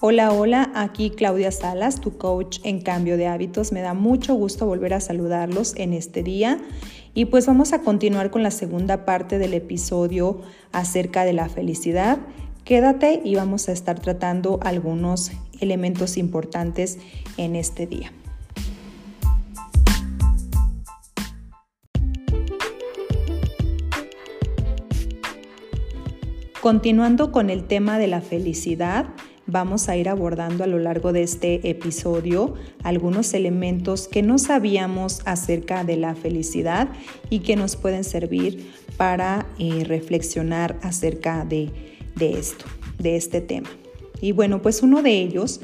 Hola, hola, aquí Claudia Salas, tu coach en cambio de hábitos. Me da mucho gusto volver a saludarlos en este día y pues vamos a continuar con la segunda parte del episodio acerca de la felicidad. Quédate y vamos a estar tratando algunos elementos importantes en este día. Continuando con el tema de la felicidad, vamos a ir abordando a lo largo de este episodio algunos elementos que no sabíamos acerca de la felicidad y que nos pueden servir para eh, reflexionar acerca de, esto, de este tema. Y bueno, pues uno de ellos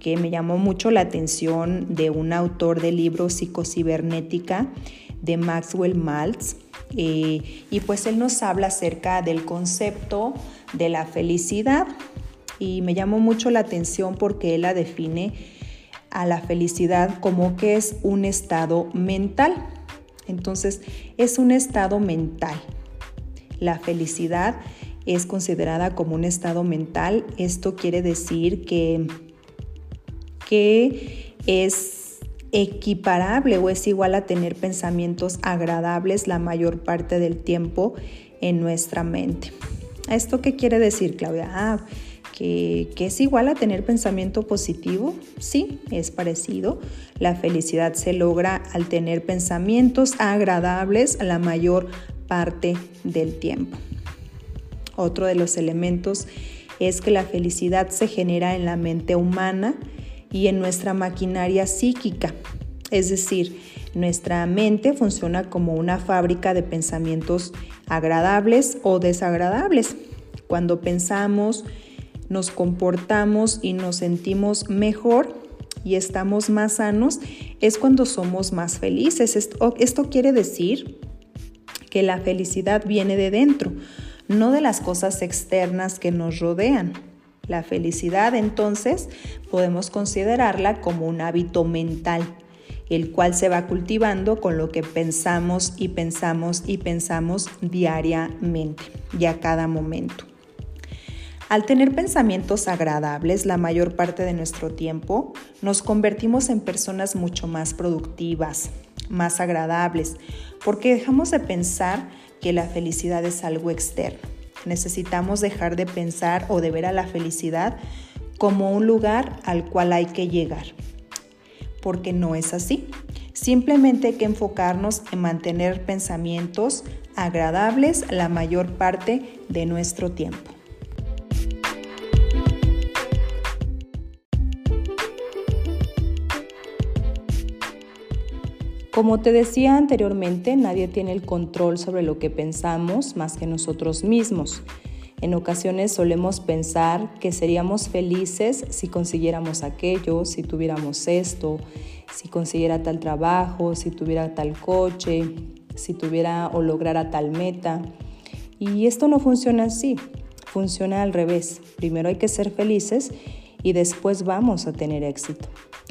que me llamó mucho la atención de un autor del libro Psicocibernética de Maxwell Maltz, eh, y pues él nos habla acerca del concepto de la felicidad y me llamó mucho la atención porque él la define a la felicidad como que es un estado mental. Entonces, es un estado mental. La felicidad es considerada como un estado mental. Esto quiere decir que, que es equiparable o es igual a tener pensamientos agradables la mayor parte del tiempo en nuestra mente. ¿Esto qué quiere decir, Claudia? Ah, que, es igual a tener pensamiento positivo. Sí, es parecido. La felicidad se logra al tener pensamientos agradables la mayor parte del tiempo. Otro de los elementos es que la felicidad se genera en la mente humana y en nuestra maquinaria psíquica. Es decir, nuestra mente funciona como una fábrica de pensamientos agradables o desagradables. Cuando pensamos, nos comportamos y nos sentimos mejor y estamos más sanos, es cuando somos más felices. Esto, quiere decir que la felicidad viene de dentro, no de las cosas externas que nos rodean. La felicidad entonces podemos considerarla como un hábito mental, el cual se va cultivando con lo que pensamos y pensamos y pensamos diariamente y a cada momento. Al tener pensamientos agradables la mayor parte de nuestro tiempo, nos convertimos en personas mucho más productivas, más agradables, porque dejamos de pensar que la felicidad es algo externo. Necesitamos dejar de pensar o de ver a la felicidad como un lugar al cual hay que llegar, porque no es así. Simplemente hay que enfocarnos en mantener pensamientos agradables la mayor parte de nuestro tiempo. Como te decía anteriormente, nadie tiene el control sobre lo que pensamos más que nosotros mismos. En ocasiones solemos pensar que seríamos felices si consiguiéramos aquello, si tuviéramos esto, si consiguiera tal trabajo, si tuviera tal coche, si tuviera o lograra tal meta. Y esto no funciona así, funciona al revés. Primero hay que ser felices y después vamos a tener éxito.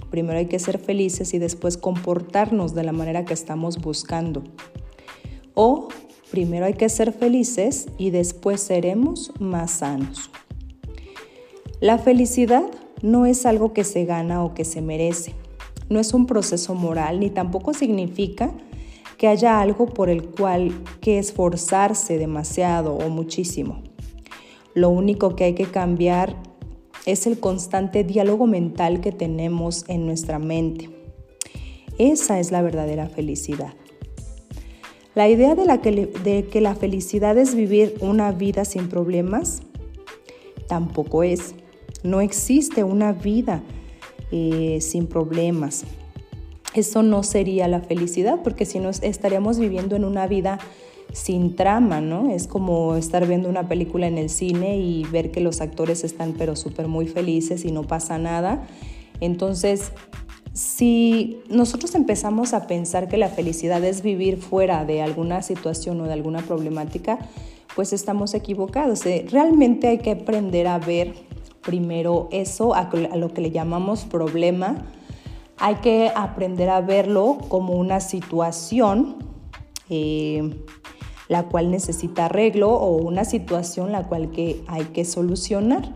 Primero hay que ser felices y después comportarnos de la manera que estamos buscando. O primero hay que ser felices y después seremos más sanos. La felicidad no es algo que se gana o que se merece. No es un proceso moral ni tampoco significa que haya algo por el cual que esforzarse demasiado o muchísimo. Lo único que hay que cambiar es el constante diálogo mental que tenemos en nuestra mente. Esa es la verdadera felicidad. La idea de, que la felicidad es vivir una vida sin problemas tampoco es. No existe una vida eh, sin problemas. Eso no sería la felicidad porque si no estaríamos viviendo en una vida sin trama, ¿no? Es como estar viendo una película en el cine y ver que los actores están pero súper muy felices y no pasa nada. Entonces, si nosotros empezamos a pensar que la felicidad es vivir fuera de alguna situación o de alguna problemática, pues estamos equivocados. Eh, realmente hay que aprender a ver primero eso, a lo que le llamamos problema. Hay que aprender a verlo como una situación eh, la cual necesita arreglo o una situación la cual que hay que solucionar.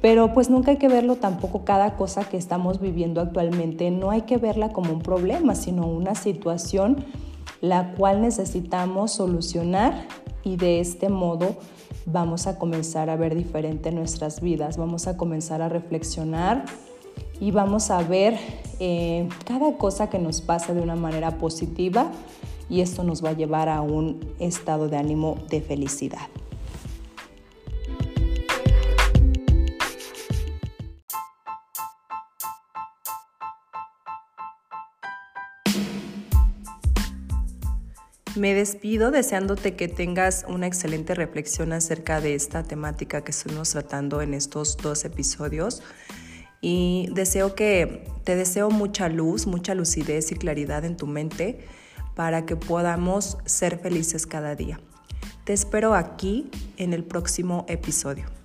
Pero pues nunca hay que verlo tampoco cada cosa que estamos viviendo actualmente, no hay que verla como un problema, sino una situación la cual necesitamos solucionar y de este modo vamos a comenzar a ver diferente nuestras vidas, vamos a comenzar a reflexionar y vamos a ver eh, cada cosa que nos pasa de una manera positiva y esto nos va a llevar a un estado de ánimo de felicidad. Me despido deseándote que tengas una excelente reflexión acerca de esta temática que estuvimos tratando en estos dos episodios y deseo que te deseo mucha luz, mucha lucidez y claridad en tu mente para que podamos ser felices cada día. Te espero aquí en el próximo episodio.